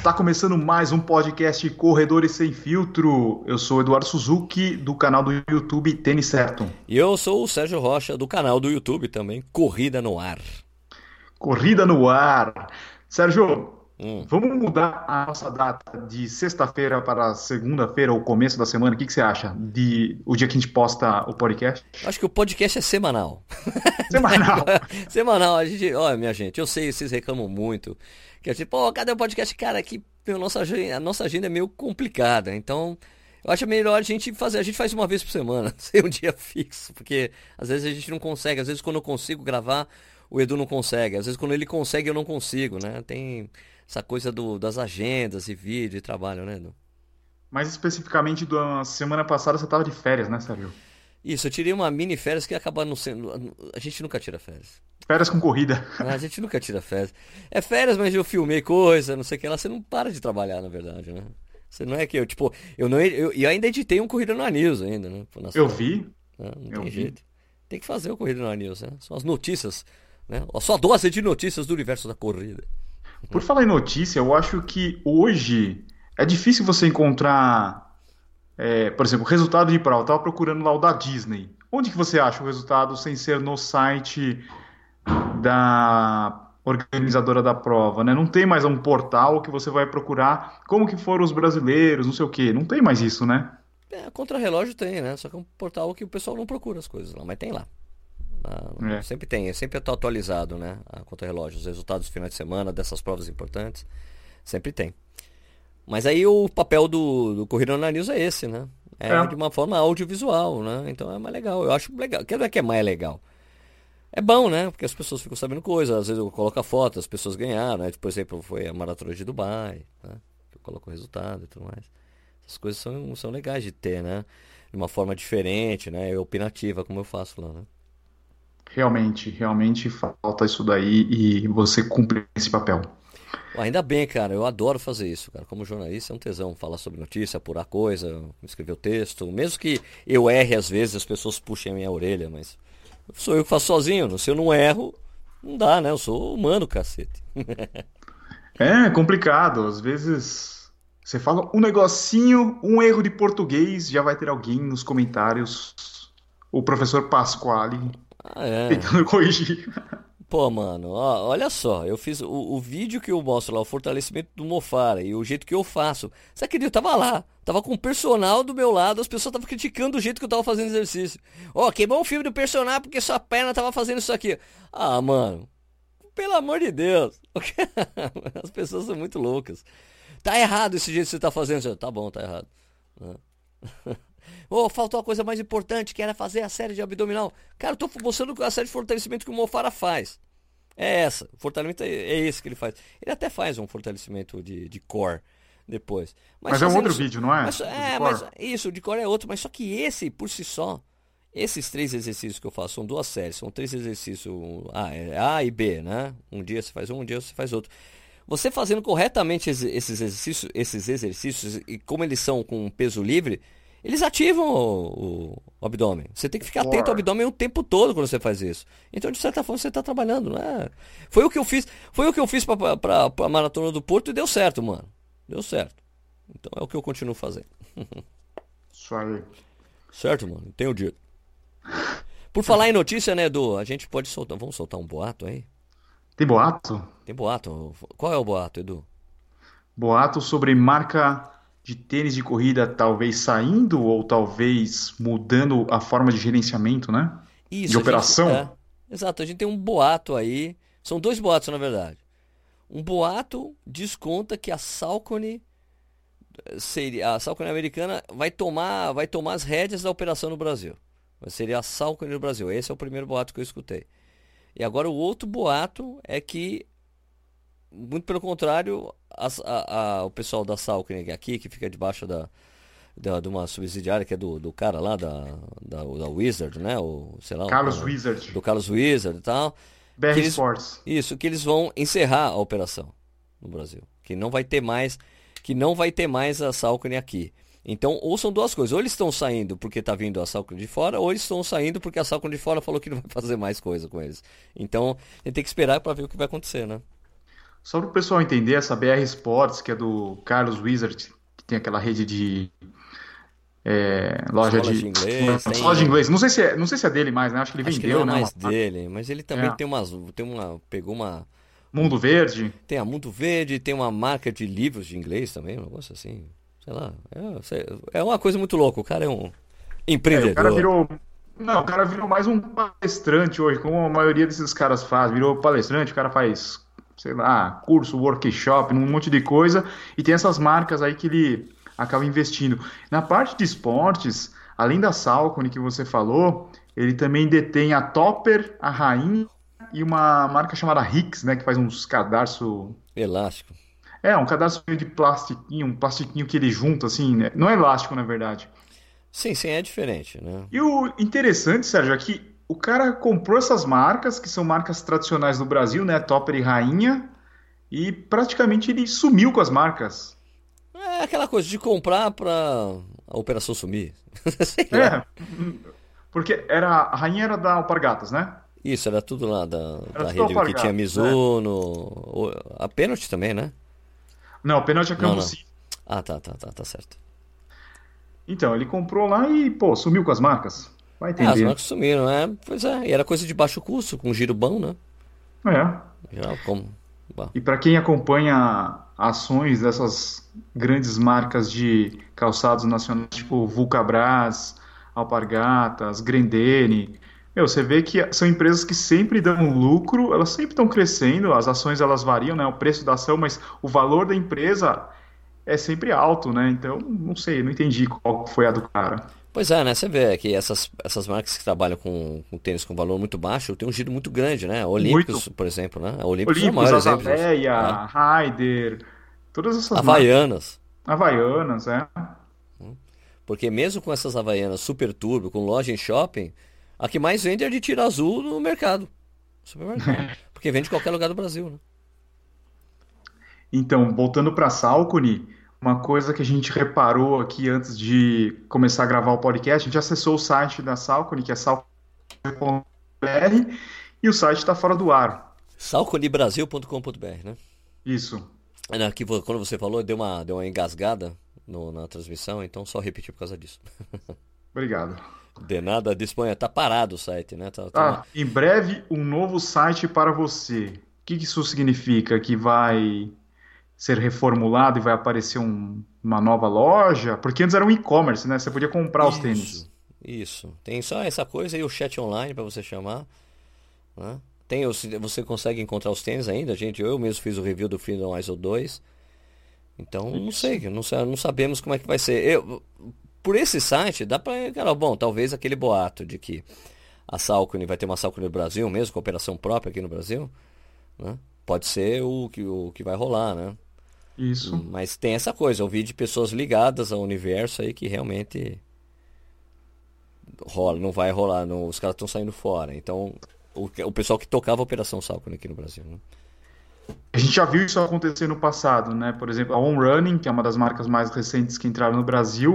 Está começando mais um podcast Corredores Sem Filtro. Eu sou Eduardo Suzuki, do canal do YouTube Tênis Certo. E eu sou o Sérgio Rocha, do canal do YouTube também, Corrida no Ar. Corrida no Ar. Sérgio, hum. vamos mudar a nossa data de sexta-feira para segunda-feira, ou começo da semana. O que, que, você acha? De o dia que a gente posta o podcast? Acho que o podcast é semanal. Semanal. semanal. A gente, olha, minha gente, eu sei, vocês reclamam muito. Que é tipo, pô, cadê o podcast? Cara, que a nossa, a nossa agenda é meio complicada. Então, eu acho melhor a gente fazer. A gente faz uma vez por semana, sem um dia fixo. Porque às vezes a gente não consegue. Às vezes quando eu consigo gravar, o Edu não consegue. Às vezes quando ele consegue, eu não consigo, né? Tem essa coisa do, das agendas e vídeo e trabalho, né, Edu? Mais especificamente, da semana passada você estava de férias, né, Sérgio? Isso, eu tirei uma mini férias que acaba não sendo. A gente nunca tira férias. Férias com corrida. A gente nunca tira férias. É férias, mas eu filmei coisa, não sei o que lá. Você não para de trabalhar, na verdade, né? Você não é que eu, tipo, eu não eu, eu ainda editei um Corrida no News ainda, né? eu vi. Não, não eu tem vi. jeito. Tem que fazer o Corrida no News, né? São as notícias, né? Só dose de notícias do universo da corrida. Por falar em notícia, eu acho que hoje é difícil você encontrar é, por exemplo, resultado de prova. Eu estava procurando lá o da Disney. Onde que você acha o resultado sem ser no site da organizadora da prova, né? Não tem mais um portal que você vai procurar como que foram os brasileiros, não sei o quê. Não tem mais isso, né? É, contra-relógio tem, né? Só que é um portal que o pessoal não procura as coisas lá, mas tem lá. Ah, É. Sempre tem, é sempre tá atualizado, né? A contra-relógio, os resultados do final de semana dessas provas importantes, sempre tem. Mas aí o papel do, do Corrida na News é esse, né? É, É. de uma forma audiovisual, né? Então é mais legal. Eu acho legal. Quer dizer que é mais legal? É bom, né? Porque as pessoas ficam sabendo coisas. Às vezes eu coloco a foto, as pessoas ganharam, né? Por exemplo, foi a Maratona de Dubai, né? Eu coloco o resultado e tudo mais. Essas coisas são, são legais de ter, né? De uma forma diferente, né? Opinativa, como eu faço lá, né? Realmente, realmente falta isso daí e você cumpre esse papel. Ainda bem, cara, eu adoro fazer isso, cara. Como jornalista é um tesão falar sobre notícia, apurar coisa, escrever o texto. Mesmo que eu erre às vezes, as pessoas puxem a minha orelha, mas sou eu que faço sozinho. Se eu não erro, não dá, né? Eu sou humano, cacete. É complicado, às vezes você fala um negocinho, um erro de português, já vai ter alguém nos comentários, o professor Pasquale, Ah, é. tentando corrigir. Pô, mano, ó, olha só, eu fiz o, o vídeo que eu mostro lá, o fortalecimento do Mofara e o jeito que eu faço. Você acredita? Eu tava lá, tava com o personal do meu lado, as pessoas estavam criticando o jeito que eu tava fazendo exercício. Ó, queimou o filme do personal porque sua perna tava fazendo isso aqui. Ah, mano, pelo amor de Deus. As pessoas são muito loucas. Tá errado esse jeito que você tá fazendo. Tá bom, tá errado. Ô, faltou a coisa mais importante, que era fazer a série de abdominal. Cara, eu tô mostrando a série de fortalecimento que o Mofara faz. É essa. O fortalecimento é, é esse que ele faz. Ele até faz um fortalecimento de, de core depois. Mas é um outro isso- vídeo, não é? mas- é, mas isso, o de core é outro. Mas só que esse, por si só, esses três exercícios que eu faço, são duas séries, são três exercícios A, é A e B, né? Um dia você faz um, um dia você faz outro. Você fazendo corretamente esse- esses exercícios, esses exercícios e como eles são com peso livre, eles ativam o, o- o abdômen. Você tem que ficar atento ao abdômen o tempo todo quando você faz isso. Então, de certa forma, você está trabalhando, não é? Foi o que eu fiz, foi o que eu fiz para a maratona do Porto e deu certo, mano. Deu certo. Então é o que eu continuo fazendo. Isso aí. Certo, mano? Tenho dito. Por falar em notícia, né, Edu? A gente pode soltar. Vamos soltar um boato aí? Tem boato? Tem boato. Qual é o boato, Edu? Boato sobre marca de tênis de corrida talvez saindo ou talvez mudando a forma de gerenciamento, né? Isso, De a gente- operação? é. exato, a gente tem um boato aí. São dois boatos, na verdade. Um boato desconta que a Salcone seria a Salcone americana vai tomar vai tomar as rédeas da operação no Brasil. Mas Seria a Salcone no Brasil. Esse é o primeiro boato que eu escutei. E agora o outro boato é que muito pelo contrário, as- a- a- o pessoal da Salcone aqui que fica debaixo da da, de uma subsidiária que é do, do cara lá da, da, da Wizard, né? O, sei lá, o- Carlos Wizard, do Carlos Wizard e tal. BR eles- Sports. Isso, que eles vão encerrar a operação no Brasil. Que não vai ter mais, que não vai ter mais a Salcone aqui. Então, ou são duas coisas. Ou eles estão saindo porque tá vindo a Salcone de fora, ou eles estão saindo porque a Salcone de fora falou que não vai fazer mais coisa com eles. Então, a gente tem que esperar para ver o que vai acontecer, né? Só para o pessoal entender, essa BR Sports, que é do Carlos Wizard, que tem aquela rede de é, loja de, de inglês, tem... loja de inglês. Não sei se é, não sei se é dele mais, né? Acho que ele Acho vendeu, que não né? é mais uma- dele, mas ele também É. tem umas, tem uma, pegou uma, Mundo Verde. tem a Mundo Verde, tem uma marca de livros de inglês também, um negócio assim, sei lá, é, é uma coisa muito louca. O cara é um É, empreendedor. o cara virou. Não, o cara virou mais um palestrante hoje, como a maioria desses caras faz. Virou palestrante, o cara faz, sei lá, curso, workshop, um monte de coisa. E tem essas marcas aí que ele acaba investindo. Na parte de esportes, além da Salcone que você falou, ele também detém a Topper, a Rainha e uma marca chamada Hicks, né? Que faz uns cadarço. Elástico. É, um cadarço de plastiquinho, um plastiquinho que ele junta, assim, né? Não é elástico, na verdade. Sim, sim, é diferente, né? E o interessante, Sérgio, é que o cara comprou essas marcas, que são marcas tradicionais do Brasil, né? Topper e Rainha, e praticamente ele sumiu com as marcas. É aquela coisa de comprar pra a operação sumir. É, porque era, a Rainha era da Alpargatas, né? Isso, era tudo lá da, Era da rede que tinha né? Mizuno, o- a Penalty também, né? Não, o pênalti é. Cambuci. Ah, tá, tá, tá, tá certo. Então, ele comprou lá e, pô, sumiu com as marcas. Vai É, as entender. marcas sumiram, é, pois é, e era coisa de baixo custo, com giro bom, né? É. Geral, como... E para quem acompanha ações dessas grandes marcas de calçados nacionais, tipo Vulcabras, Alpargatas, Grendene, meu, você vê que são empresas que sempre dão lucro, elas sempre estão crescendo, as ações elas variam, né, o preço da ação, mas o valor da empresa é sempre alto, né? Então, não sei, não entendi qual foi a do cara. Pois é, né? Você vê que essas, essas marcas que trabalham com, com tênis com valor muito baixo tem um giro muito grande, né? Olímpicos, por exemplo, né? A Olímpicos é o maior exemplo todas essas marcas. Havaianas. Havaianas, é. Porque mesmo com essas Havaianas super turbo, com loja em shopping, a que mais vende é de tiro azul no mercado. Supermercado. Porque vende em qualquer lugar do Brasil, né? Então, voltando para a Salcone, uma coisa que a gente reparou aqui antes de começar a gravar o podcast, a gente acessou o site da Salcone, que é salcone.br, e o site está fora do ar. Salconibrasil.com.br, né? Isso. É, Aqui, vo- quando você falou, deu uma, deu uma engasgada no- na transmissão, então só repetir por causa disso. Obrigado. De nada, disponha. Tá parado o site, né? Tá, tá Ah, em breve, um novo site para você. O que que isso significa? Que vai ser reformulado e vai aparecer um- uma nova loja? Porque antes era um e-commerce, né? Você podia comprar os tênis. Isso, isso. Tem só essa coisa e o chat online para você chamar, né? Tem, você consegue encontrar os tênis ainda, gente. Eu mesmo fiz o review do Freedom ISO 2. Então, não sei, não, não sabemos como é que vai ser. Eu, por esse site, dá para, cara, bom, talvez aquele boato de que a Salcone vai ter uma Salcone no Brasil mesmo, com operação própria aqui no Brasil, né? Pode ser o que, o que vai rolar, né? Isso. Mas tem essa coisa, eu vi de pessoas ligadas ao universo aí que realmente rola, não vai rolar, não- os caras estão saindo fora. Então, o, o pessoal que tocava a Operação Salcone aqui no Brasil, né? A gente já viu isso acontecer no passado, né? Por exemplo, a On Running, que é uma das marcas mais recentes que entraram no Brasil,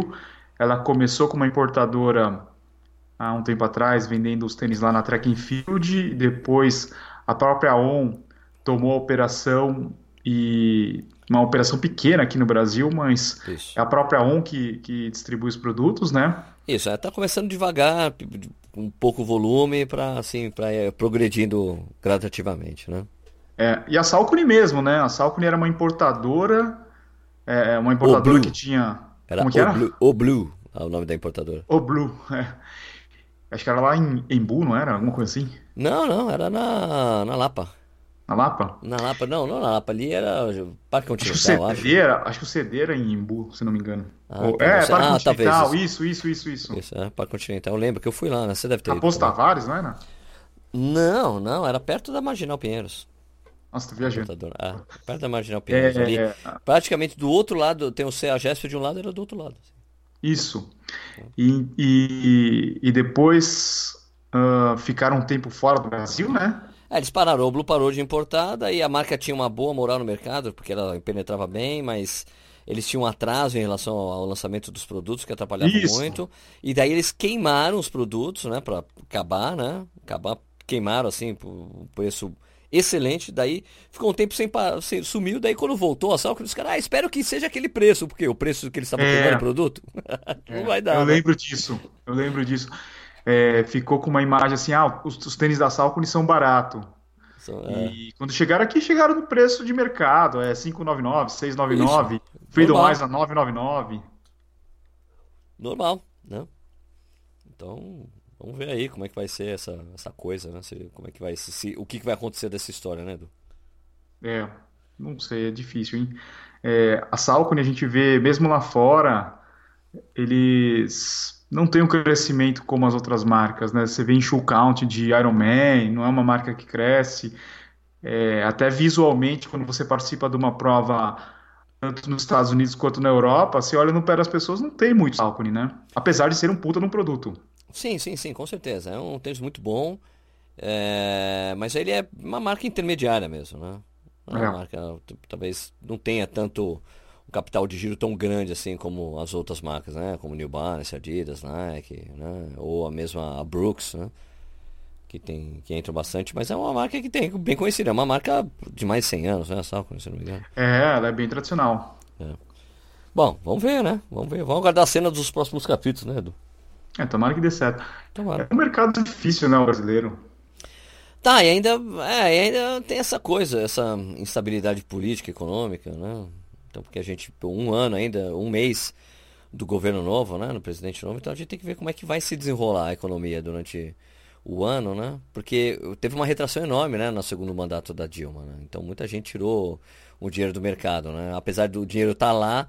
ela começou como uma importadora há um tempo atrás, vendendo os tênis lá na Track and Field, depois a própria On tomou a operação e uma operação pequena aqui no Brasil, mas Isso. é a própria On que, que distribui os produtos, né? Isso, é, tá começando devagar, com pouco volume, para assim, para progredindo gradativamente, né? É, e a Salcone mesmo, né? A Salcone era uma importadora, é, uma importadora que tinha, Era como que o era? O Blue, é o nome da importadora. O Blue, é. Acho que era lá em Embu, não era? Alguma coisa assim? Não, não, era na, na Lapa. Na Lapa? Na Lapa, não, não na Lapa, ali era Parque Acho que o Continental, acho. CD era, acho que o CD era em Embu, se não me engano. Ah, Ou- tá, é, você- Parque ah, talvez Continental, isso. isso, isso, isso, isso. Isso, é, Parque Continental. Eu lembro que eu fui lá, né? Você deve ter também. Tavares, não era? Não, não, era perto da Marginal Pinheiros. Nossa, tô viajando. Ah, perto da Marginal Pinheiros. É, ali, é, praticamente do outro lado, tem o CEAGESP de um lado, era do outro lado. isso. E, e, e depois ah, ficaram um tempo fora do Brasil, né? É, eles pararam, o Blue parou de importar, daí a marca tinha uma boa moral no mercado, porque ela penetrava bem, mas eles tinham um atraso em relação ao lançamento dos produtos, que atrapalhava Isso. muito. E daí eles queimaram os produtos, né, pra acabar, né? Acabar, queimaram assim, por um preço excelente. Daí ficou um tempo sem, sem sumiu. Daí quando voltou a Salcone, os caras, ah, espero que seja aquele preço, porque o preço que eles estavam é, quebrando o produto. não é, vai dar. Eu né? lembro disso. Eu lembro disso. É, ficou com uma imagem assim, ah, os, os tênis da Salcone são baratos. É. E quando chegaram aqui, chegaram no preço de mercado, é 599, 699, Freedom Mais a 999. Normal, né? Então, vamos ver aí como é que vai ser essa, essa coisa, né? Se, como é que vai se, o que, que vai acontecer dessa história, né, Edu? É, não sei, é difícil, hein? É, a Salcone a gente vê, mesmo lá fora, eles não têm um crescimento como as outras marcas, né? Você vê em shoe count de Iron Man, não é uma marca que cresce. É, até visualmente, quando você participa de uma prova tanto nos Estados Unidos quanto na Europa, você olha no pé das pessoas, não tem muito Salcone, né? Apesar de ser um puta num produto. Sim, sim, sim, com certeza. É um tênis muito bom, é... mas ele é uma marca intermediária mesmo, né? É uma é. marca, talvez não tenha tanto um capital de giro tão grande assim como as outras marcas, né? Como New Balance, Adidas, Nike, né? Ou a mesma Brooks, né? Que, tem, que entra bastante, mas é uma marca que tem bem conhecida, é uma marca de mais de 100 anos, né? Só, se não me engano. É, ela é bem tradicional. É. Bom, vamos ver, né? Vamos ver. Vamos aguardar a cena dos próximos capítulos, né, Edu? É, tomara que dê certo. Tomara. É um mercado difícil, né, o brasileiro. Tá, e ainda, é, e ainda tem essa coisa, essa instabilidade política, econômica, né? Então, porque a gente, um ano ainda, um mês do governo novo, né, no presidente novo, então a gente tem que ver como é que vai se desenrolar a economia durante o ano, né? Porque teve uma retração enorme, né, no segundo mandato da Dilma, né? Então muita gente tirou o dinheiro do mercado, né? Apesar do dinheiro estar tá lá,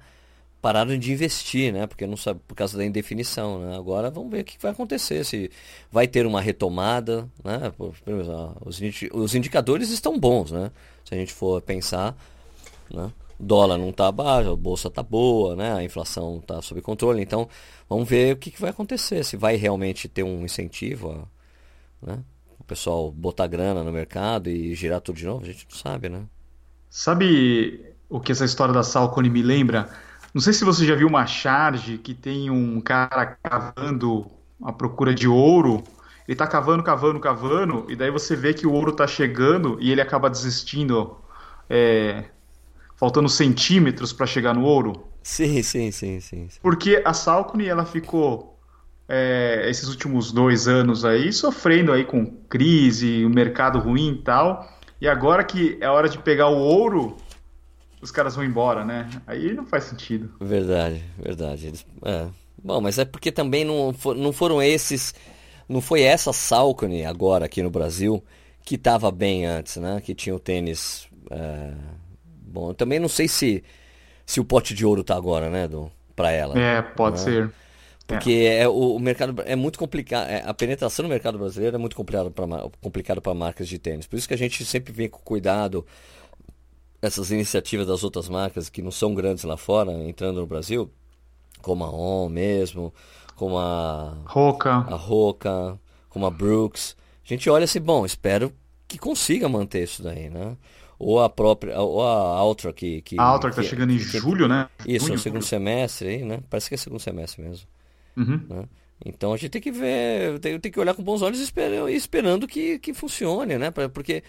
pararam de investir, né? Porque não sabe por causa da indefinição, né? Agora vamos ver o que vai acontecer, se vai ter uma retomada, né? Os, indicadores estão bons, né? Se a gente for pensar, né? Dólar não está baixo, a bolsa está boa, né? A inflação está sob controle. Então, vamos ver o que, que vai acontecer, se vai realmente ter um incentivo, né? O pessoal botar grana no mercado e girar tudo de novo, a gente não sabe, né? Sabe o que essa história da Salcone me lembra? Não sei se você já viu uma charge que tem um cara cavando a procura de ouro. Ele tá cavando, cavando, cavando, e daí você vê que o ouro tá chegando e ele acaba desistindo, é, faltando centímetros para chegar no ouro. Sim, sim, sim, sim. sim. Porque a Salcone, ela ficou é, esses últimos dois anos aí sofrendo aí com crise, o mercado ruim e tal. E agora que é hora de pegar o ouro, os caras vão embora, né? Aí não faz sentido. Verdade, verdade. Eles, é. Bom, mas é porque também não, for, não foram esses. Não foi essa Salcone agora aqui no Brasil que estava bem antes, né? Que tinha o tênis. É... Bom, eu também não sei se, se o pote de ouro tá agora, né, do, pra ela. É, pode né? ser. Porque é. é o, o, mercado é muito complicado. É, a penetração no mercado brasileiro é muito complicado para complicado marcas de tênis. Por isso que a gente sempre vem com cuidado essas iniciativas das outras marcas que não são grandes lá fora, entrando no Brasil, como a On mesmo, como a Roca, a Roca, como a Brooks. A gente olha assim, bom, espero que consiga manter isso daí, né? Ou a própria, ou a Ultra que... que a Ultra que, tá chegando em que, julho, né? Isso, junho, no segundo julho. semestre aí, né? Parece que é segundo semestre mesmo. Uhum. Né? Então a gente tem que ver, tem, tem que olhar com bons olhos esperando, esperando que, que funcione, né? Porque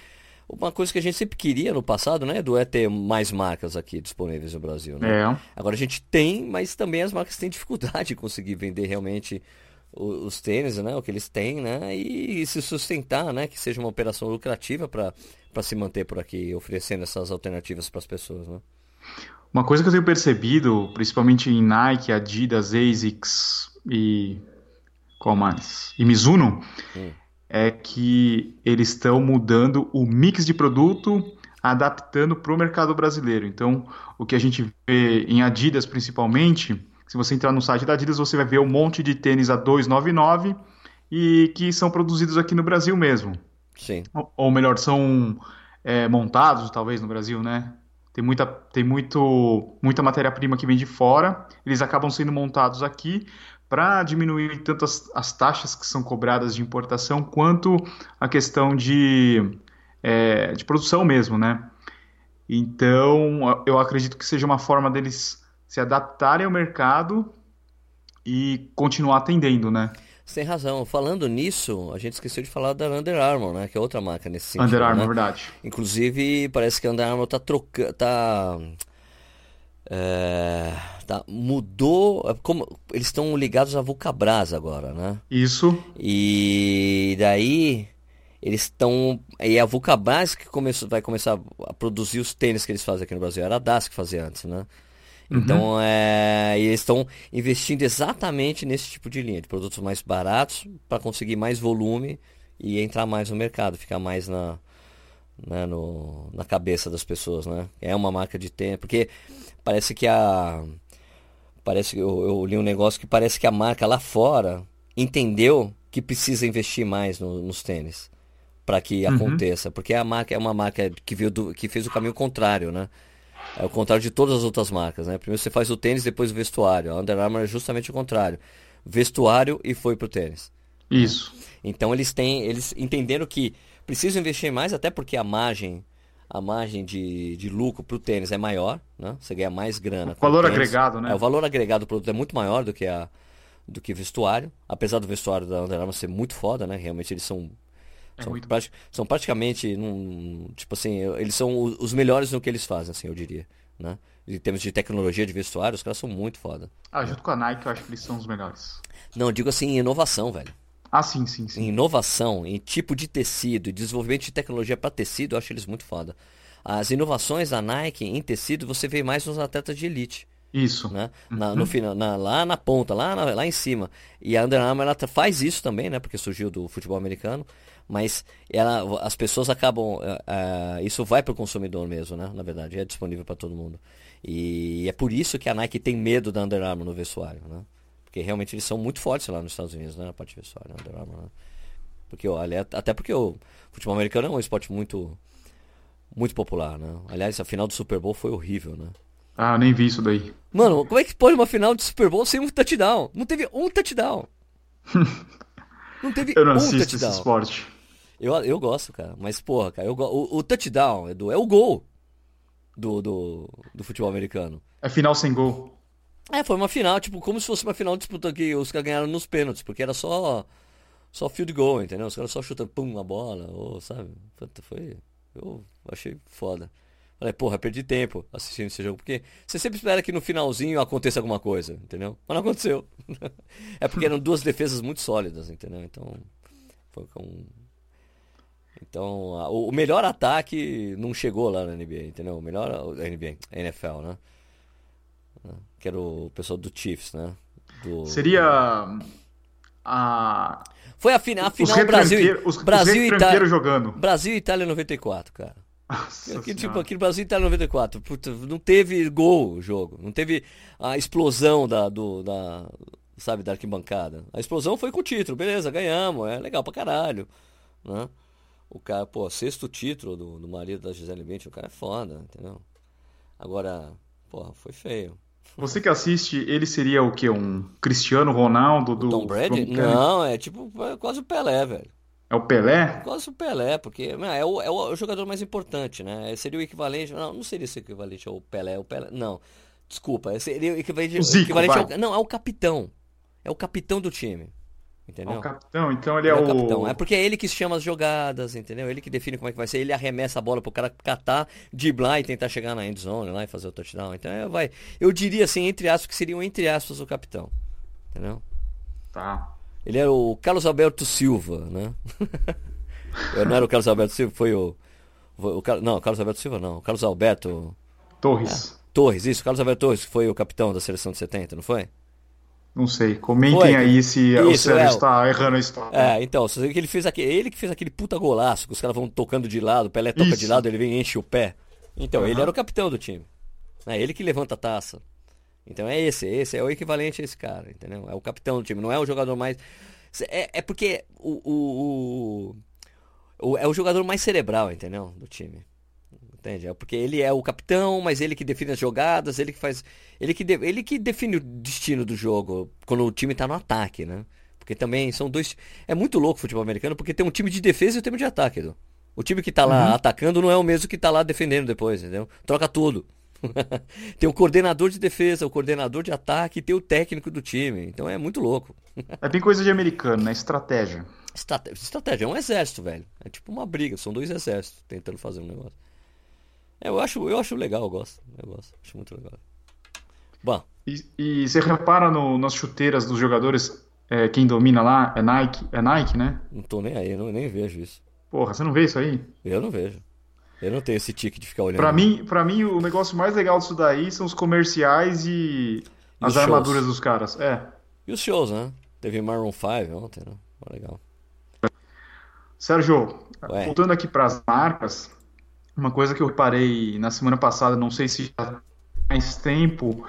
uma coisa que a gente sempre queria no passado, né, Edu, é ter mais marcas aqui disponíveis no Brasil. Né? É. Agora a gente tem, mas também as marcas têm dificuldade de conseguir vender realmente os, tênis, né, o que eles têm, né, e, e se sustentar, né, que seja uma operação lucrativa para se manter por aqui, oferecendo essas alternativas para as pessoas, né. Uma coisa que eu tenho percebido, principalmente em Nike, Adidas, ASICS e qual mais? E Mizuno, hum é que eles estão mudando o mix de produto, adaptando para o mercado brasileiro. Então, o que a gente vê em Adidas principalmente, se você entrar no site da Adidas, você vai ver um monte de tênis a 299 e que são produzidos aqui no Brasil mesmo. Sim. Ou, ou melhor, são é, montados talvez no Brasil, né? Tem muita, tem muito, muita matéria-prima que vem de fora, eles acabam sendo montados aqui, para diminuir tanto as, as, taxas que são cobradas de importação quanto a questão de, é, de produção mesmo, né? Então, eu acredito que seja uma forma deles se adaptarem ao mercado e continuar atendendo, né? Você tem razão. Falando nisso, a gente esqueceu de falar da Under Armour, né? Que é outra marca nesse sentido. Under Armour, né? verdade. Inclusive, parece que a Under Armour tá trocando. Tá. É, tá, mudou. Como, eles estão ligados à Vulcabras agora, né? Isso. E daí eles estão. E a Vulcabras que começou, vai começar a produzir os tênis que eles fazem aqui no Brasil. Era a DAS que fazia antes, né? Então, Uhum. é, eles estão investindo exatamente nesse tipo de linha, de produtos mais baratos, para conseguir mais volume e entrar mais no mercado, ficar mais na, né, no, na cabeça das pessoas, né? É uma marca de tênis, porque parece que a. Parece que eu, eu li um negócio que parece que a marca lá fora entendeu que precisa investir mais no- nos tênis para que Uhum. aconteça, porque a marca é uma marca que veio do, que fez o caminho contrário, né? É o contrário de todas as outras marcas, né? Primeiro você faz o tênis, depois o vestuário. A Under Armour é justamente o contrário. Vestuário e foi pro tênis. Isso. Então eles têm, eles entenderam que precisam investir mais, até porque a margem, a margem de, de lucro pro tênis é maior, né? Você ganha mais grana. com valor tênis. agregado, né? É, o valor agregado do produto é muito maior do que a do que vestuário, apesar do vestuário da Under Armour ser muito foda, né? Realmente eles são É são, muito prati- são praticamente, num, tipo assim, eles são os melhores no que eles fazem, assim, eu diria, né? Em termos de tecnologia de vestuário, os caras são muito foda. Ah, junto com a Nike, eu acho que eles são os melhores. Não, eu digo assim, em inovação, velho. Ah, sim, sim, sim. Em inovação, em tipo de tecido, desenvolvimento de tecnologia para tecido, eu acho eles muito foda. As inovações da Nike em tecido você vê mais nos atletas de elite, Isso. né? Na, no final, na- lá na ponta, lá, na- lá em cima. E a Under Armour ela tra- faz isso também, né? Porque surgiu do futebol americano. Mas ela, as pessoas acabam. eh, eh, isso vai para o consumidor mesmo, né? Na verdade, é disponível para todo mundo. E é por isso que a Nike tem medo da Under Armour no vestuário, né? Porque realmente eles são muito fortes lá nos Estados Unidos, né? Na parte de vestuário? Under Armour, né? Porque, olha, até porque o futebol americano é um esporte muito muito popular, né? Aliás, a final do Super Bowl foi horrível, né? Ah, nem vi isso daí. Mano, como é que pode uma final de Super Bowl sem um touchdown? Não teve um touchdown. Não teve Eu não um assisto esse touchdown. esporte. Eu, eu gosto, cara. Mas, porra, cara, eu o, o touchdown Edu, é o gol do, do, do futebol americano. É final sem gol. É, foi uma final, tipo, como se fosse uma final de disputa que os caras ganharam nos pênaltis, porque era só só field goal, entendeu? Os caras só chutando pum a bola, ou, sabe? Foi. Eu achei foda. Falei, porra, perdi tempo assistindo esse jogo, porque você sempre espera que no finalzinho aconteça alguma coisa, entendeu? Mas não aconteceu. é porque eram duas defesas muito sólidas, entendeu? Então, foi com. Então, a- o melhor ataque não chegou lá na NBA, entendeu? O melhor. NBA, NFL, né? Que era o pessoal do Chiefs, né? Do... Seria a. Foi a, fina, a final Brasil, os, Brasil os e Itália. jogando. Brasil e Itália 94, cara. Nossa Aqui, tipo, aqui no Brasil e Itália 94. Puta, não teve gol o jogo. Não teve a explosão da, do, da, sabe, da arquibancada. A explosão foi com o título. Beleza, ganhamos. É legal pra caralho. Né? O cara, pô, sexto título do, do marido da Gisele Bündchen. O cara é foda, entendeu? Agora, porra, foi feio. Você que assiste, ele seria o quê? Um Cristiano Ronaldo do Tom Brady? americano? Não, é tipo é quase o Pelé, velho. É o Pelé? Quase o Pelé, porque não, é, o, é o jogador mais importante, né? Seria o equivalente. Não, não seria esse equivalente ao Pelé. O Pelé não, desculpa. Seria o equivalente, O Zico, equivalente ao. Não, é o capitão. É o capitão do time. É Entendeu? o capitão, então ele é Ele é o. o capitão. É porque é ele que chama as jogadas, entendeu? Ele que define como é que vai ser. Ele arremessa a bola pro cara catar, driblar e tentar chegar na endzone lá e fazer o touchdown. Então, é, vai. Eu diria assim, entre aspas, que seriam entre aspas o capitão. Entendeu? Tá. Ele era o Carlos Alberto Silva, né? Eu não era o Carlos Alberto Silva, foi o. foi o Car- não, o Carlos Alberto Silva não. O Carlos Alberto Torres. Torres, isso. Carlos Alberto Torres, que foi o capitão da seleção de 70, não foi? Não sei. Comentem Foi. aí se o Isso, Sérgio é. está errando a história. É, então, você vê que ele fez aquele, ele que fez aquele puta golaço, que os caras vão tocando de lado, o Pelé toca de Isso. lado, ele vem e enche o pé. Então, ele Aham. era o capitão do time. É ele que levanta a taça. Então é esse, esse é o equivalente a esse cara, entendeu? É o capitão do time, não é o jogador mais. É, é porque o, o, o- o- é o jogador mais cerebral, entendeu? Do time. Entende? É porque ele é o capitão, mas ele que define as jogadas, ele que faz. Ele que, de- ele que define o destino do jogo quando o time tá no ataque, né? Porque também são dois. É muito louco o futebol americano, porque tem um time de defesa e um time de ataque, Edu. O time que tá lá atacando não é o mesmo que tá lá defendendo depois, entendeu? Troca tudo. tem o coordenador de defesa, o coordenador de ataque e tem o técnico do time. Então é muito louco. é bem coisa de americano, né? Estratégia. Estratégia, estratégia é um exército, velho. É tipo uma briga, são dois exércitos tentando fazer um negócio. É, eu acho, eu acho legal, eu gosto. Eu gosto, acho muito legal. Bom. E, e você repara no, nas chuteiras dos jogadores, é, quem domina lá é Nike, é Nike, né? Não tô nem aí, não, nem vejo isso. Porra, você não vê isso aí? Eu não vejo. Eu não tenho esse tique de ficar olhando. Pra mim, pra mim, o negócio mais legal disso daí são os comerciais e, e as armaduras dos caras. É. E os shows, né? Teve Maroon 5 ontem, né? Legal. Sérgio, Ué. voltando aqui para as marcas, uma coisa que eu reparei na semana passada, não sei se já mais tempo,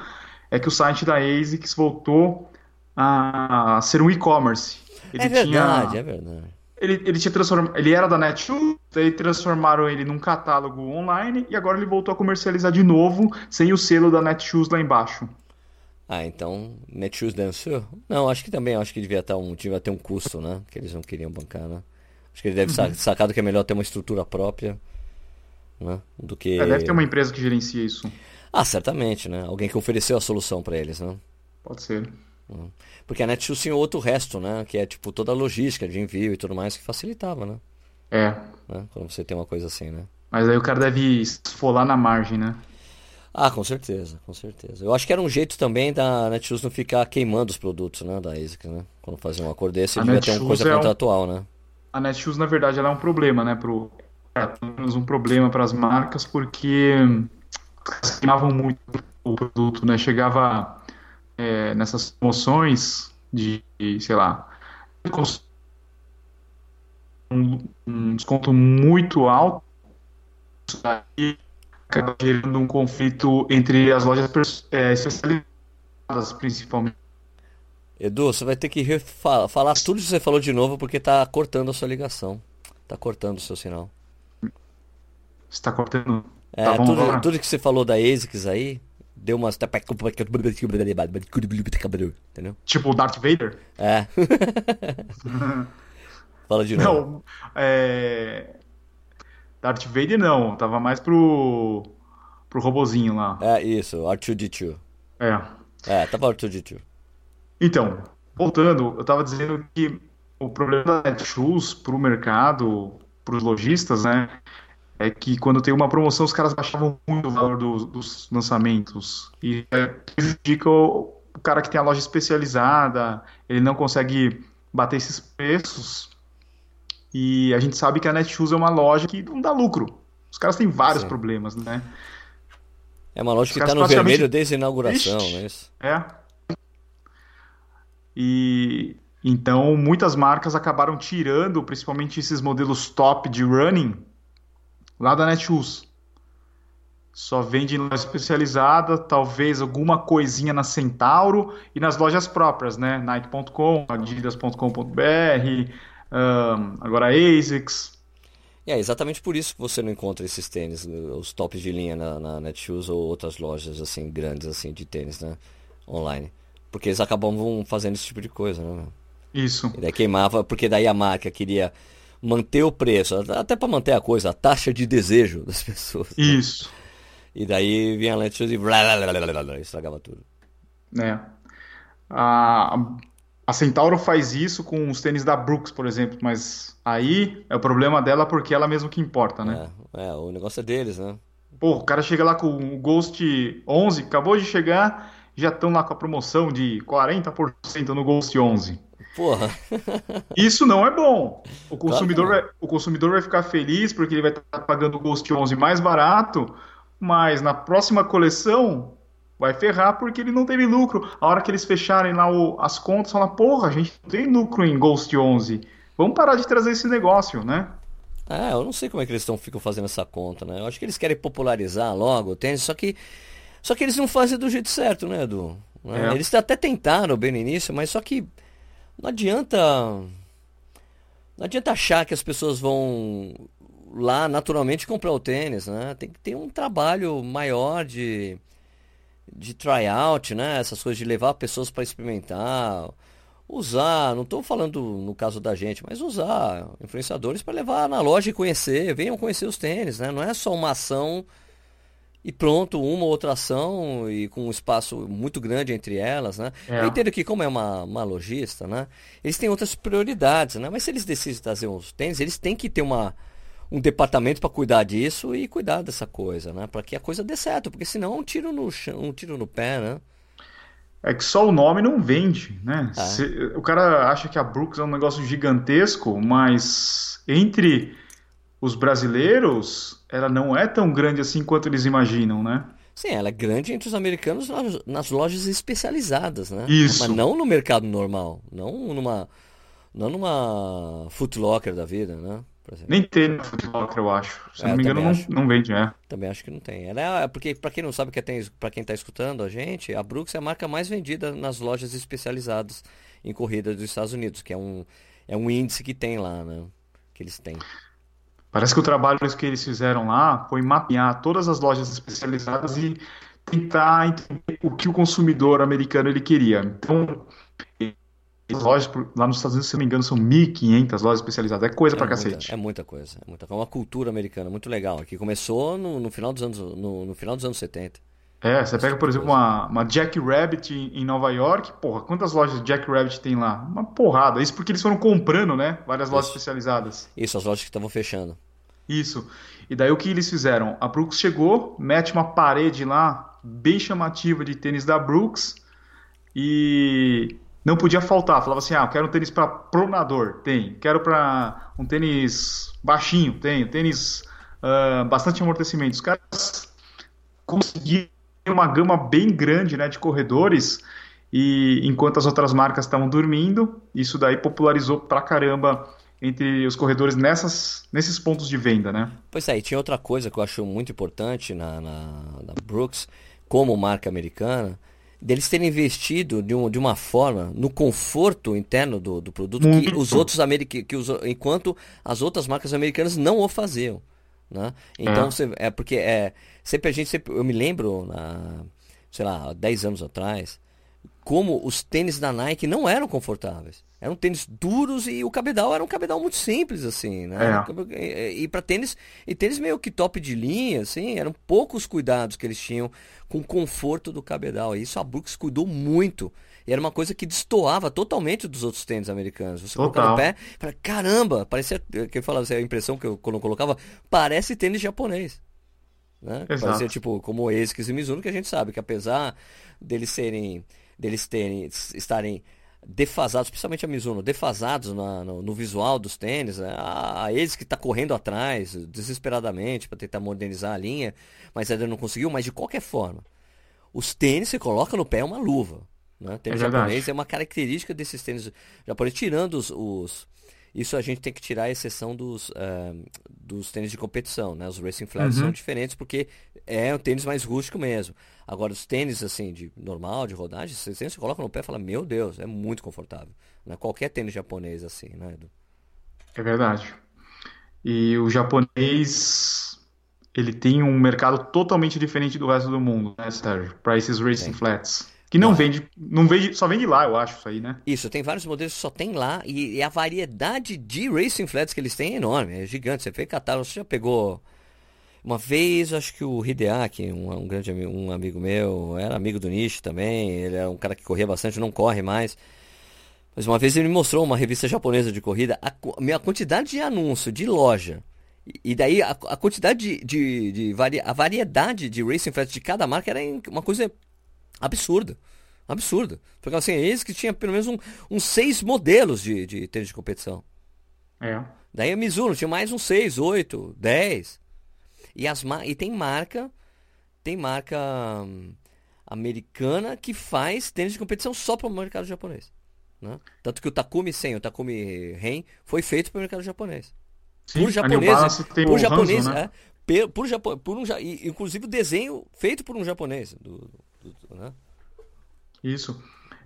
é que o site da ASICS voltou a ser um e-commerce. É verdade, tinha... é verdade. Ele, ele tinha transformado. Ele era da Netshoes, daí transformaram ele num catálogo online e agora ele voltou a comercializar de novo, sem o selo da Netshoes lá embaixo. Ah, então Netshoes dançou? Não, acho que também acho que devia ter um, devia ter um custo, né? Que eles não queriam bancar, né? Acho que ele deve uhum. sacado que é melhor ter uma estrutura própria, né? Do que. É, deve ter uma empresa que gerencia isso. Ah, certamente, né? Alguém que ofereceu a solução para eles, né? Pode ser. Uhum. Porque a Netshoes tinha outro resto, né? Que é tipo toda a logística de envio e tudo mais que facilitava, né? É. Né? Quando você tem uma coisa assim, né? Mas aí o cara deve esfolar na margem, né? Ah, com certeza, com certeza. Eu acho que era um jeito também da Netshoes não ficar queimando os produtos, né? Da ASIC, né? Quando fazia um acordo desse, ele devia ter uma coisa é contratual, um... né? A Netshoes, na verdade, ela é um problema, né? Pro... É, um problema para as marcas, porque queimavam muito o produto, né? Chegava é, nessas promoções de, sei lá, um, um desconto muito alto, aí acaba gerando um conflito entre as lojas é, especializadas, principalmente. Edu, você vai ter que falar tudo que você falou de novo porque tá cortando a sua ligação. Tá cortando o seu sinal. Está cortando. É, tá tudo, tudo, que você falou da ASICS aí, deu umas. Entendeu? Tipo o Darth Vader? É. Fala de novo. Não, é. Darth Vader não, tava mais pro. pro robozinho lá. É, isso, R2D2. É. É, tava R2D2. Então, voltando, eu tava dizendo que o problema da Netshoes pro mercado, pros lojistas, né, é que quando tem uma promoção os caras baixavam muito o valor do, dos lançamentos e é, prejudica o, o, cara que tem a loja especializada, ele não consegue bater esses preços e a gente sabe que a Netshoes é uma loja que não dá lucro. Os caras têm vários Sim. problemas, né? É uma loja os que está no praticamente... vermelho desde a inauguração, Ixi, é isso? É. E então muitas marcas acabaram tirando, principalmente esses modelos top de running, lá da Netshoes. Só vende em loja especializada, talvez alguma coisinha na Centauro e nas lojas próprias, né? Nike.com, Adidas.com.br, um, agora ASICS. É exatamente por isso que você não encontra esses tênis, os tops de linha na, na Netshoes ou outras lojas assim grandes assim de tênis, né? Online. Porque eles acabam fazendo esse tipo de coisa, né? Isso. E daí queimava, porque daí a marca queria manter o preço, até para manter a coisa, a taxa de desejo das pessoas. Né? Isso. E daí vinha a Netshoes e blá, blá, blá, estragava tudo. É. A, a Centauro faz isso com os tênis da Brooks, por exemplo, mas aí é o problema dela porque ela mesmo que importa, né? É, é o negócio é deles, né? Pô, o cara chega lá com o Ghost 11, acabou de chegar, já estão lá com a promoção de 40% no Ghost 11. Porra. Isso não é bom. O consumidor, claro vai, o consumidor vai ficar feliz porque ele vai estar pagando o Ghost 11 mais barato, mas na próxima coleção vai ferrar porque ele não teve lucro. A hora que eles fecharem lá o, as contas, falam, porra, a gente não tem lucro em Ghost 11. Vamos parar de trazer esse negócio, né? É, eu não sei como é que eles estão ficam fazendo essa conta, né? Eu acho que eles querem popularizar logo o tênis, só que só que eles não fazem do jeito certo, né, Edu? É. Eles até tentaram bem no início, mas só que não adianta. Não adianta achar que as pessoas vão lá naturalmente comprar o tênis, né? Tem que ter um trabalho maior de, de tryout, né? Essas coisas de levar pessoas para experimentar. Usar, não estou falando no caso da gente, mas usar influenciadores para levar na loja e conhecer, venham conhecer os tênis, né? Não é só uma ação e pronto, uma outra ação e com um espaço muito grande entre elas, né? É. Eu entendo que como é uma, uma lojista, né? Eles têm outras prioridades, né? Mas se eles decidem trazer uns tênis, eles têm que ter uma, um departamento para cuidar disso e cuidar dessa coisa, né? Para que a coisa dê certo, porque senão é um tiro no chão, um tiro no pé, né? É que só o nome não vende, né? É. Se, o cara acha que a Brooks é um negócio gigantesco, mas entre os brasileiros, ela não é tão grande assim quanto eles imaginam, né? Sim, ela é grande entre os americanos nas lojas especializadas, né? Isso. Mas não no mercado normal, não numa, não numa Foot Locker da vida, né? Nem tem no Foot Locker, eu acho. Se é, não me engano, não, não, vende, é. Também acho que não tem. Ela é, porque, para quem não sabe, que tem, para quem está escutando a gente, a Brooks é a marca mais vendida nas lojas especializadas em corrida dos Estados Unidos, que é um, é um índice que tem lá, né? Que eles têm. Parece que o trabalho que eles fizeram lá foi mapear todas as lojas especializadas e tentar entender o que o consumidor americano ele queria. Então, as lojas lá nos Estados Unidos, se não me engano, são 1.500 lojas especializadas. É coisa é pra muita, cacete. É muita coisa. É muita É uma cultura americana muito legal. Que começou no, no, final, dos anos, no, no final dos anos 70. É, você pega, por exemplo, uma, uma Jack Rabbit em Nova York, porra, quantas lojas de Jack Rabbit tem lá? Uma porrada. Isso porque eles foram comprando, né? Várias Isso. lojas especializadas. Isso, as lojas que estavam fechando. Isso. E daí o que eles fizeram? A Brooks chegou, mete uma parede lá, bem chamativa de tênis da Brooks, e não podia faltar. Falava assim: ah, eu quero um tênis para pronador, tem. Quero para um tênis baixinho, tem. Tênis uh, bastante amortecimento. Os caras conseguiram uma gama bem grande né, de corredores e enquanto as outras marcas estavam dormindo, isso daí popularizou pra caramba entre os corredores nessas, nesses pontos de venda, né? Pois é, e tinha outra coisa que eu acho muito importante na, na, na Brooks, como marca americana, deles terem investido de, um, de uma forma no conforto interno do, do produto muito. que os outros americanos, que os, enquanto as outras marcas americanas não o faziam. Né? Então, é. Você, é porque é, sempre a gente, sempre, eu me lembro, na, sei lá, 10 anos atrás, como os tênis da Nike não eram confortáveis. Eram tênis duros e o cabedal era um cabedal muito simples, assim, né? É. E, para tênis, e tênis meio que top de linha, assim, eram poucos cuidados que eles tinham com o conforto do cabedal. E isso a Brooks cuidou muito. E era uma coisa que destoava totalmente dos outros tênis americanos. Você colocava no pé, fala, caramba, parecia, que eu falava, a impressão que eu quando colocava, parece tênis japonês. Né? Parecia tipo como o ASICS e Mizuno, que a gente sabe que apesar deles serem, deles terem, estarem defasados, principalmente a Mizuno, defasados na, no, no, visual dos tênis, né? a, a eles que está correndo atrás desesperadamente para tentar modernizar a linha, mas ainda não conseguiu, mas de qualquer forma, os tênis você coloca no pé é uma luva. Né? Tênis é japonês é uma característica desses tênis japoneses, tirando os, os isso a gente tem que tirar a exceção dos, uh, dos tênis de competição, né? Os racing flats uhum. são diferentes porque é um tênis mais rústico mesmo. Agora, os tênis, assim, de normal, de rodagem, você, você coloca no pé e fala, meu Deus, é muito confortável. Né? Qualquer tênis japonês, assim, né, Edu? É verdade. E o japonês, ele tem um mercado totalmente diferente do resto do mundo, né, Sérgio? Para esses racing flats. Que não, vende, não vende, só vende lá, eu acho, isso aí, né? Isso, tem vários modelos que só tem lá e, e a variedade de racing flats que eles têm é enorme, é gigante. Você vê catálogo, você já pegou uma vez, acho que o Hideaki, um, um grande amigo, um amigo meu, era amigo do Nishi também, ele era um cara que corria bastante, não corre mais. Mas uma vez ele me mostrou uma revista japonesa de corrida, a, a quantidade de anúncio de loja e daí a, a quantidade de, de, de vari, a variedade de racing flats de cada marca era uma coisa absurda. Absurda. Porque assim, eles que tinha pelo menos um, uns seis modelos de, de tênis de competição. É. Daí a Mizuno tinha mais uns seis, oito, dez. E, as, e tem marca, tem marca hum, americana que faz tênis de competição só para o mercado japonês. Né? Tanto que o Takumi 100, o Takumi Ren, foi feito para o mercado japonês. Sim, por japonês, por japonês, Hanzo, né? é, por, por, por um, inclusive o desenho feito por um japonês. Do, do, né? Isso.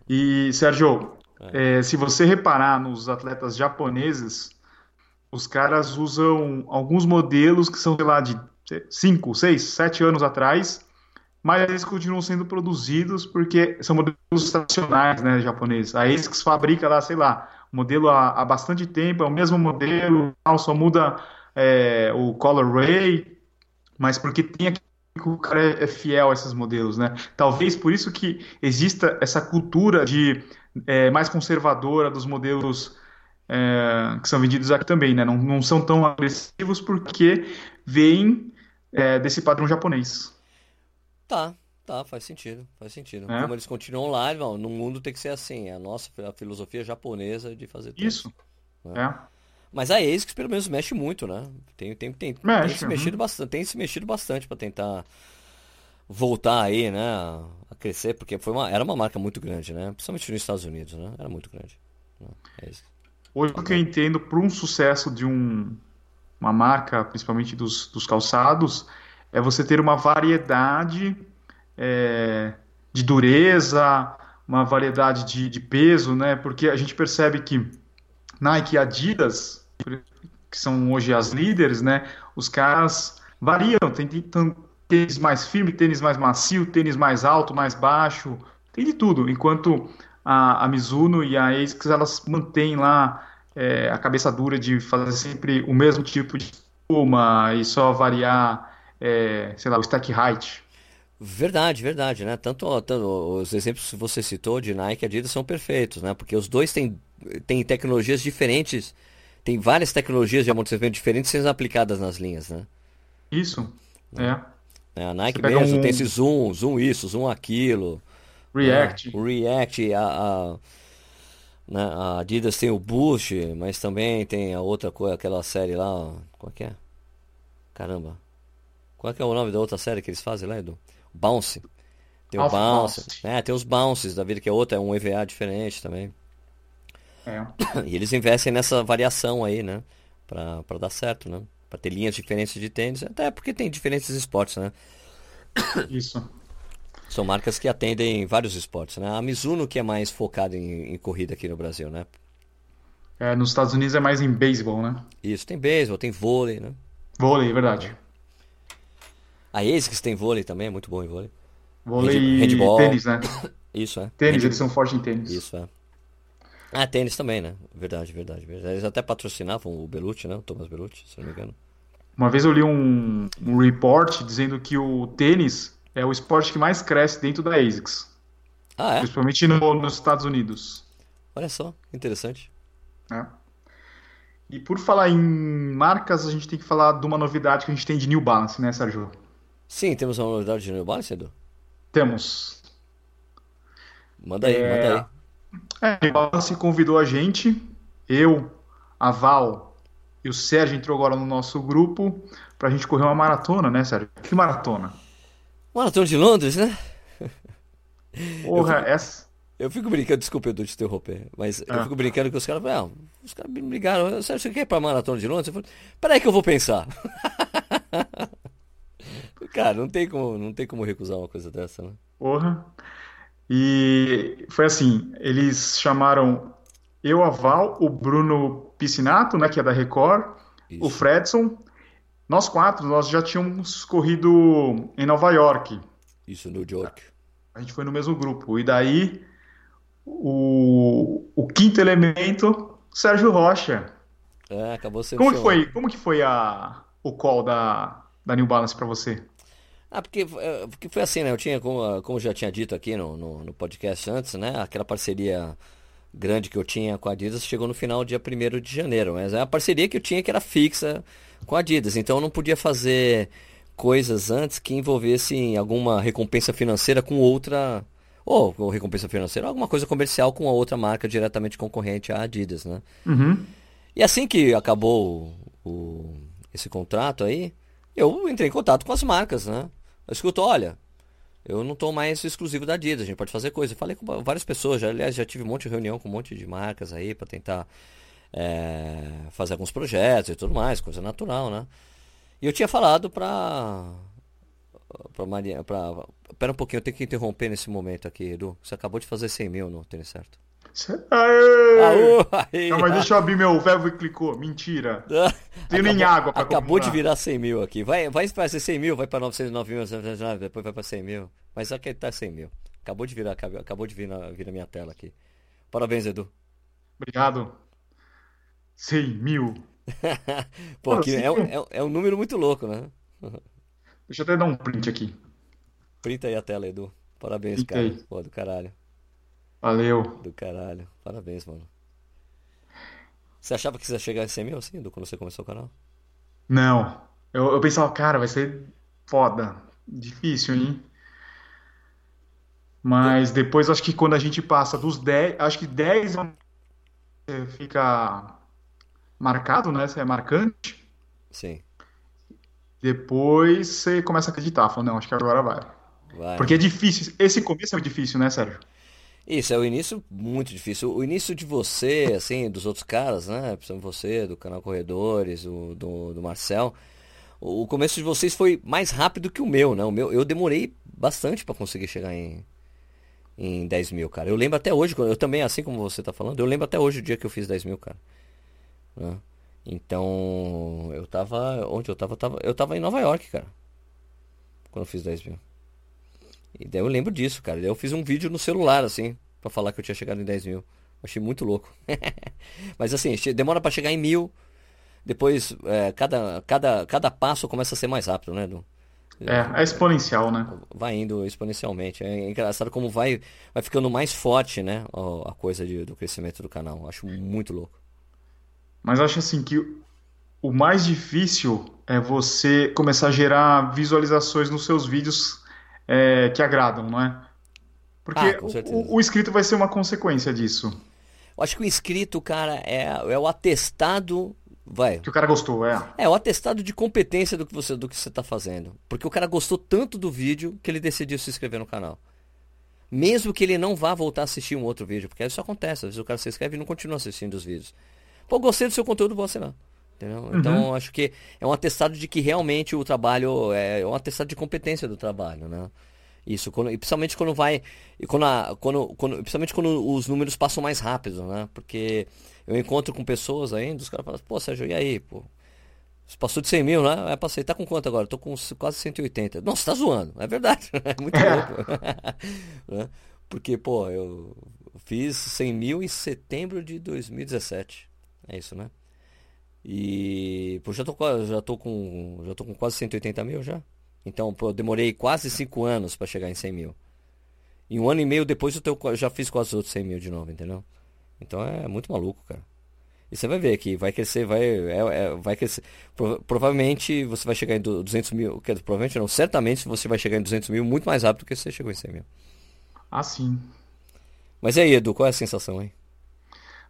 E, Sérgio, é. É, se você reparar nos atletas japoneses, os caras usam alguns modelos que são, sei lá, de 5, 6, 7 anos atrás, mas eles continuam sendo produzidos porque são modelos tradicionais, né, japoneses. A ASICS fabrica lá, sei lá, modelo há, há bastante tempo, é o mesmo modelo, só muda é, o color ray, mas porque tem o cara é fiel a esses modelos, né? Talvez por isso que exista essa cultura de é, mais conservadora dos modelos é, que são vendidos aqui também, né? Não, não são tão agressivos porque vêm é, desse padrão japonês. Tá, tá, faz sentido, faz sentido. É. Como eles continuam lá, no mundo tem que ser assim, é a nossa a filosofia japonesa de fazer Isso, né? é. Mas a ASICS pelo menos mexe muito, né? Tem, tem, tem, mexe, tem se mexido uhum. bastante, tem se mexido bastante para tentar voltar aí, né, a crescer, porque foi uma, era uma marca muito grande, né? Principalmente nos Estados Unidos, né? Era muito grande. É Hoje o que eu entendo para um sucesso de um, uma marca, principalmente dos, dos calçados, é você ter uma variedade é, de dureza, uma variedade de, de peso, né? Porque a gente percebe que Nike e Adidas que são hoje as líderes, né? Os caras variam, tem, tênis mais firme, tênis mais macio, tênis mais alto, mais baixo, tem de tudo. Enquanto a, a Mizuno e a ASICS, elas mantêm lá é, a cabeça dura de fazer sempre o mesmo tipo de espuma e só variar, é, sei lá, o stack height. Verdade, verdade, né? Tanto, tanto, os exemplos que você citou de Nike e Adidas são perfeitos, né? Porque os dois têm, têm tecnologias diferentes tem várias tecnologias de amortecimento diferentes sendo aplicadas nas linhas, né? Isso, é. é a Nike mesmo um... tem esse zoom, zoom isso, zoom aquilo. React. É, o React, a, a, né, a, Adidas tem o Boost, mas também tem a outra coisa, aquela série lá, qual que é? Caramba. Qual que é o nome da outra série que eles fazem lá, Edu? Bounce. Tem o Bounce. Bounce. É, tem os Bounces da vida, que é outra, é um EVA diferente também. É. E eles investem nessa variação aí, né? Pra, pra dar certo, né? Pra ter linhas diferentes de tênis, até porque tem diferentes esportes, né? Isso. São marcas que atendem vários esportes, né? A Mizuno que é mais focada em, em corrida aqui no Brasil, né? É, nos Estados Unidos é mais em beisebol, né? Isso, tem beisebol, tem vôlei, né? Vôlei, é verdade. A ASICS tem vôlei também, é muito bom em vôlei. Vôlei e handball. tênis, né? Isso, é. Tênis, eles são fortes em tênis. Isso, é. Ah, tênis também, né? Verdade, verdade, verdade. Eles até patrocinavam o Belucci, né? O Thomas Belucci, se não me engano. Uma vez eu li um, um report dizendo que o tênis é o esporte que mais cresce dentro da ASICS. Ah, é? Principalmente no, nos Estados Unidos. Olha só, interessante. É. E por falar em marcas, a gente tem que falar de uma novidade que a gente tem de New Balance, né, Sérgio? Sim, temos uma novidade de New Balance, Edu? Temos. Manda aí, é... manda aí. É, ela se convidou a gente, eu, a Val e o Sérgio entrou agora no nosso grupo pra gente correr uma maratona, né, Sérgio? Que maratona? Maratona de Londres, né? Porra, eu fico, essa. Eu fico brincando, desculpa eu te interromper, mas eu ah. fico brincando que os caras, ah, os caras me ligaram, Sérgio, você quer ir pra maratona de Londres? Eu falei, peraí que eu vou pensar. Cara, não tem como, não tem como recusar uma coisa dessa, né? Porra. E foi assim, eles chamaram eu, a Val, o Bruno Piscinato, né, que é da Record, Isso. o Fredson. Nós quatro, nós já tínhamos corrido em Nova York. Isso, New York. A gente foi no mesmo grupo. E daí, o, o quinto elemento, Sérgio Rocha. É, acabou sendo como que foi Como que foi a, o call da, da New Balance para você? Ah, porque, é, porque foi assim, né? Eu tinha, como, como já tinha dito aqui no, no, no, podcast antes, né? Aquela parceria grande que eu tinha com a Adidas chegou no final dia 1 de janeiro. Mas é a parceria que eu tinha que era fixa com a Adidas. Então eu não podia fazer coisas antes que envolvessem alguma recompensa financeira com outra. Ou, ou recompensa financeira, alguma coisa comercial com a outra marca diretamente concorrente à Adidas, né? Uhum. E assim que acabou o, o, esse contrato aí, eu entrei em contato com as marcas, né? Eu escuto, olha, eu não estou mais exclusivo da Adidas, a gente pode fazer coisa. Eu falei com várias pessoas, já, aliás, já tive um monte de reunião com um monte de marcas aí para tentar é, fazer alguns projetos e tudo mais, coisa natural, né? E eu tinha falado para para Maria, Pera um pouquinho, eu tenho que interromper nesse momento aqui, Edu. Você acabou de fazer 100 mil no tênis certo. Aê! Aê! Não, mas deixa eu abrir meu verbo e clicou. Mentira. Tenho nem água pra Acabou de virar 100 mil aqui. Vai, vai fazer 100 mil, vai pra 909 mil, depois vai pra 100 mil. Mas só que tá 100 mil. Acabou de virar, acabou de vir na, vir na minha tela aqui. Parabéns, Edu. Obrigado. 100 mil. Pô, aqui é, é, é um número muito louco, né? Deixa eu até dar um print aqui. Printa aí a tela, Edu. Parabéns, cara. Pô, do caralho. Valeu. Do caralho. Parabéns, mano. Você achava que você ia chegar em 100 mil assim, Edu, quando você começou o canal? Não. Eu, eu pensava, cara, vai ser foda. Difícil, hein? Mas depois acho que quando a gente passa dos 10, acho que 10 é fica marcado, né? Você é marcante. Sim. Depois você começa a acreditar, fala, não, acho que agora vai. Vai, Porque é difícil. Esse começo é difícil, né, Sérgio? Isso, é o início muito difícil. O início de você, assim, dos outros caras, né? Principalmente você, do canal Corredores, o, do, do Marcel. O começo de vocês foi mais rápido que o meu, né? O meu, eu demorei bastante pra conseguir chegar em, em 10 mil, cara. Eu lembro até hoje, eu também, assim como você tá falando, eu lembro até hoje o dia que eu fiz 10 mil, cara. né? Então, eu tava. Onde eu? Eu tava, eu tava em Nova York, cara, quando eu fiz 10 mil. E daí eu lembro disso, cara. Daí eu fiz um vídeo no celular, assim, pra falar que eu tinha chegado em 10 mil. Achei muito louco. Mas assim, demora pra chegar em mil. Depois, é, cada, cada, cada passo começa a ser mais rápido, né, Edu? É, é exponencial, né? Vai indo exponencialmente. É engraçado como vai, vai ficando mais forte, né, a coisa de- do crescimento do canal. Acho muito louco. Mas acho assim que o mais difícil é você começar a gerar visualizações nos seus vídeos é, que agradam, não é? Ah, Porque com o, o- o inscrito vai ser uma consequência disso. Eu acho que o inscrito, cara, é, é o atestado. Vai, Que o cara gostou, é. É, o atestado de competência do que você do que você está fazendo. Porque o cara gostou tanto do vídeo que ele decidiu se inscrever no canal. Mesmo que ele não vá voltar a assistir um outro vídeo, porque isso acontece, às vezes o cara se inscreve e não continua assistindo os vídeos. Pô, gostei do seu conteúdo, vou assinar. Entendeu? Então, acho que é um atestado de que realmente o trabalho é é um atestado de competência do trabalho, né? Isso, quando, e principalmente quando vai, e quando, a- quando, quando, principalmente quando os números passam mais rápido, né? Porque eu encontro com pessoas ainda, os caras falam, pô, Sérgio, e aí, pô? Você passou de 100 mil, né? É, passei. Tá com quanto agora? Tô com quase 180. Não, você tá zoando. É verdade. É muito louco. Né? Porque, pô, eu fiz 100 mil em setembro de 2017. É isso, né? E, pô, já tô, já tô com, já tô com quase 180 mil já. Então, pô, eu demorei quase 5 anos pra chegar em 100 mil. E um ano e meio depois eu, tenho eu já fiz quase os outros 100 mil de novo, entendeu? Então é muito maluco, cara. E você vai ver que vai crescer, vai, é- é- vai crescer. Pro- provavelmente você vai chegar em du- 200 mil, quer dizer, provavelmente não, certamente você vai chegar em 200 mil muito mais rápido do que você chegou em 100 mil. Ah, sim. Mas e aí, Edu, qual é a sensação, hein?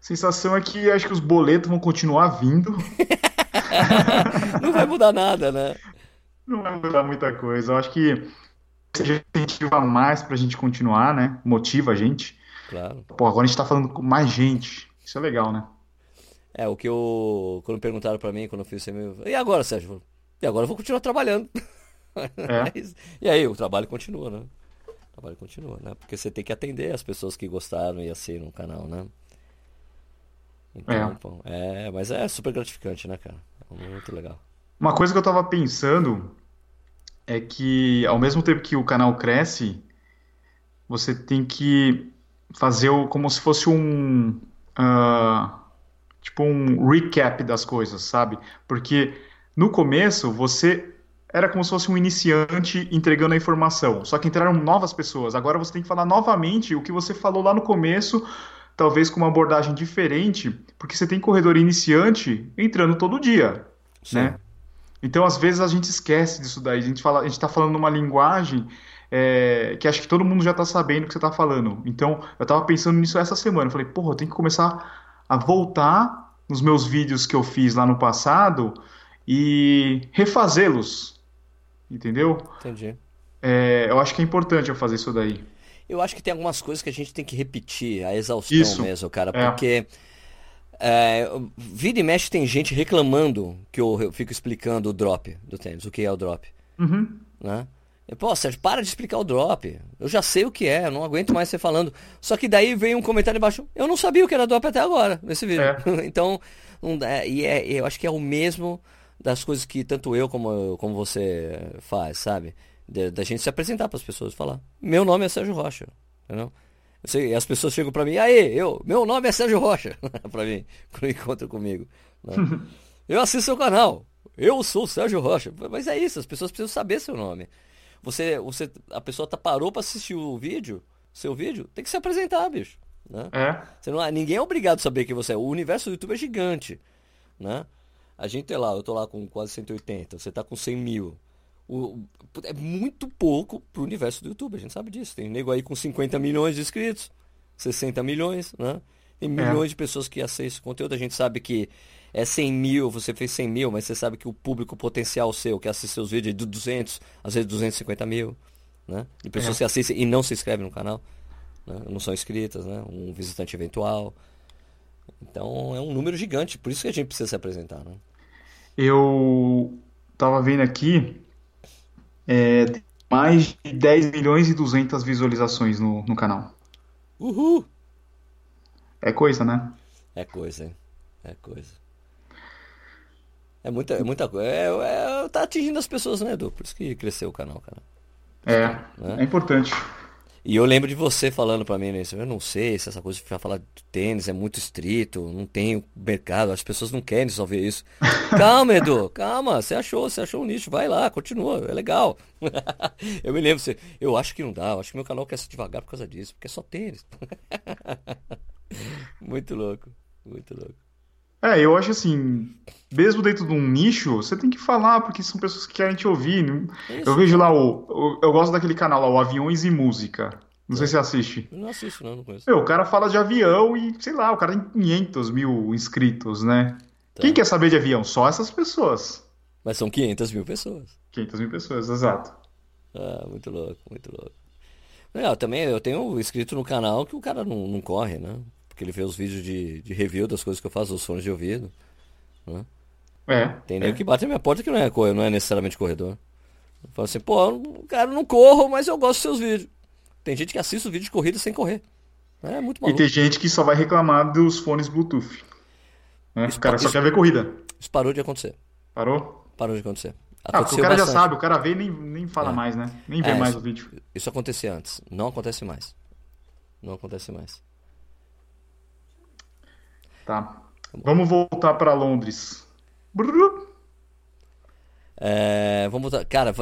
Sensação é que acho que os boletos vão continuar vindo. Não vai mudar nada, né? Não vai mudar muita coisa. Eu acho que seja incentiva mais pra gente continuar, né? Motiva a gente. Claro. Pô, agora a gente tá falando com mais gente. Isso é legal, né? É, o que eu. Quando perguntaram pra mim, quando eu fiz 100 mil, eu falei, e agora, Sérgio? E agora eu vou continuar trabalhando. É. Mas- E aí, o trabalho continua, né? O trabalho continua, né? Porque você tem que atender as pessoas que gostaram e assinam o canal, né? Então, É. pô, é, mas é super gratificante, né, cara? É muito legal. Uma coisa que eu tava pensando é que ao mesmo tempo que o canal cresce, você tem que fazer o- como se fosse um ah, tipo um recap das coisas, sabe? Porque no começo você era como se fosse um iniciante entregando a informação, só que entraram novas pessoas. Agora você tem que falar novamente o que você falou lá no começo, talvez com uma abordagem diferente, porque você tem corredor iniciante entrando todo dia, Sim. né? Então, às vezes, a gente esquece disso daí. A gente fala, a gente está falando uma linguagem é, que acho que todo mundo já está sabendo o que você está falando. Então, eu estava pensando nisso essa semana. Eu falei, porra, eu tenho que começar a voltar nos meus vídeos que eu fiz lá no passado e refazê-los. Entendeu? Entendi. É, eu acho que é importante eu fazer isso daí. Eu acho que tem algumas coisas que a gente tem que repetir, a exaustão Isso. mesmo, cara, É. porque é, vira e mexe tem gente reclamando que eu, eu fico explicando o drop do tênis, o que é o drop, Uhum. né? E, Pô, Sérgio, para de explicar o drop. Eu já sei o que é, eu não aguento mais você falando. Só que daí vem um comentário embaixo. Eu não sabia o que era drop até agora, nesse vídeo. É. então, não dá- e é, eu acho que é o mesmo das coisas que tanto eu como, como você faz, sabe? Da gente se apresentar para as pessoas, falar. Meu nome é Sérgio Rocha, entendeu? Eu sei, e as pessoas chegam para mim, aí, eu, meu nome é Sérgio Rocha, para mim, quando encontram comigo. né? eu assisto seu canal. Eu sou o Sérgio Rocha. Mas é isso, as pessoas precisam saber seu nome. Você, você, a pessoa tá, parou para assistir o vídeo, seu vídeo, tem que se apresentar, bicho. Né? É. Você não, ninguém é obrigado a saber quem você é. O universo do YouTube é gigante. Né? A gente é lá, eu tô lá com quase 180, você tá com 100 mil. O, é muito pouco pro universo do YouTube, a gente sabe disso. Tem nego aí com 50 milhões de inscritos, 60 milhões, né? Tem milhões é. de pessoas que acessam esse conteúdo. A gente sabe que é 100 mil, você fez 100 mil, mas você sabe que o público potencial seu que assiste seus vídeos é de 200, às vezes 250 mil, né? De pessoas é. que assistem e não se inscrevem no canal, né? não são inscritas, né? Um visitante eventual. Então é um número gigante, por isso que a gente precisa se apresentar, né? Eu tava vendo aqui, é, mais de 10 milhões e 200 visualizações no, no canal. Uhul! É coisa, né? É coisa, é coisa. É muita, é muita coisa. É, é, tá atingindo as pessoas, né, Edu? Por isso que cresceu o canal, cara. É, né? é importante. E eu lembro de você falando para mim, né? Eu não sei se essa coisa de falar de tênis é muito estrito, não tem mercado, as pessoas não querem só ver isso. Calma, Edu, calma, você achou, você achou um nicho, vai lá, continua, é legal. eu me lembro, você, eu acho que não dá, eu acho que meu canal quer ser devagar por causa disso, porque é só tênis. muito louco, muito louco. É, eu acho assim, mesmo dentro de um nicho, você tem que falar, porque são pessoas que querem te ouvir. Isso. Eu vejo lá o, Eu gosto daquele canal lá, o Aviões e Música. Não é. sei se você assiste. não assisto, não, não conheço. Meu, o cara fala de avião e, sei lá, o cara tem 500 mil inscritos, né? Tá. Quem quer saber de avião? Só essas pessoas. Mas são 500 mil pessoas. 500 mil pessoas, exato. Ah, muito louco, muito louco. Não, também eu tenho inscrito no canal que o cara não, não corre, né? Porque ele vê os vídeos de, de review das coisas que eu faço, os fones de ouvido. Né? É. Tem nego é. que bate na minha porta que não é, não é necessariamente corredor. Fala assim, pô, cara, não corro, mas eu gosto dos seus vídeos. Tem gente que assiste os vídeos de corrida sem correr. É muito maluco. E tem gente que só vai reclamar dos fones Bluetooth. Né? o cara só isso, quer ver corrida. Isso parou de acontecer. Parou? Parou de acontecer. Ah, o cara bastante. já sabe, o cara vê e nem, nem fala é. mais, né? Nem vê é, mais isso, o vídeo. Isso acontecia antes. Não acontece mais. Não acontece mais. Tá. Vamos voltar para Londres. É, vamos voltar. Cara,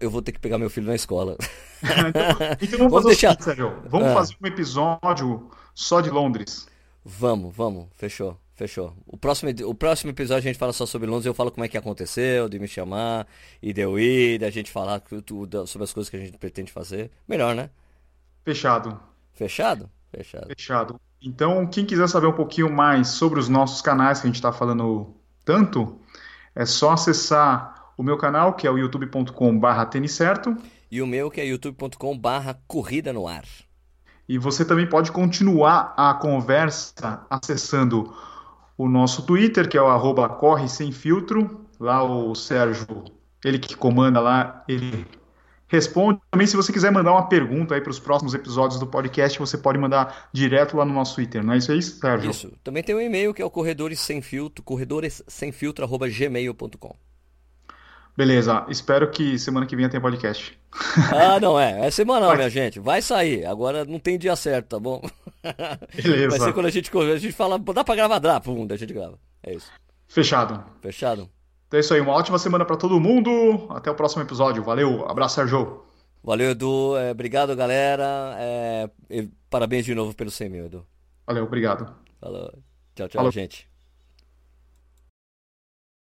eu vou ter que pegar meu filho na escola. então, então, vamos, vamos deixar. Seguinte, Sérgio. Vamos é. fazer um episódio só de Londres. Vamos, vamos. Fechou, fechou. O próximo, o próximo episódio a gente fala só sobre Londres. Eu falo como é que aconteceu, de me chamar, e de eu ir, da gente falar tudo, sobre as coisas que a gente pretende fazer. Melhor, né? Fechado. Fechado? Fechado. Fechado. Então, quem quiser saber um pouquinho mais sobre os nossos canais que a gente está falando tanto, é só acessar o meu canal, que é o youtube.com/barra certo E o meu, que é youtube.com/barra corrida no ar. E você também pode continuar a conversa acessando o nosso Twitter, que é o arroba corre sem filtro. Lá o Sérgio, ele que comanda lá, ele responde. Também, se você quiser mandar uma pergunta aí para os próximos episódios do podcast, você pode mandar direto lá no nosso Twitter, não é isso aí, Sérgio? Isso. Também tem um e-mail que é o corredores sem filtro, corredores sem filtro, arroba gmail.com. Beleza, espero que semana que vem tenha podcast. Ah, não é. É semanal, minha gente. Vai sair. Agora não tem dia certo, tá bom? Beleza. Vai ser quando a gente, a gente fala, dá pra gravar, dá, pum, a gente grava. É isso. Fechado. Fechado. Então é isso aí, uma ótima semana para todo mundo. Até o próximo episódio. Valeu, abraço, Sérgio. Valeu, Edu. É, obrigado, galera. É, parabéns de novo pelo 100 mil, Edu. Valeu, obrigado. Falou. Tchau, tchau, Falou. gente.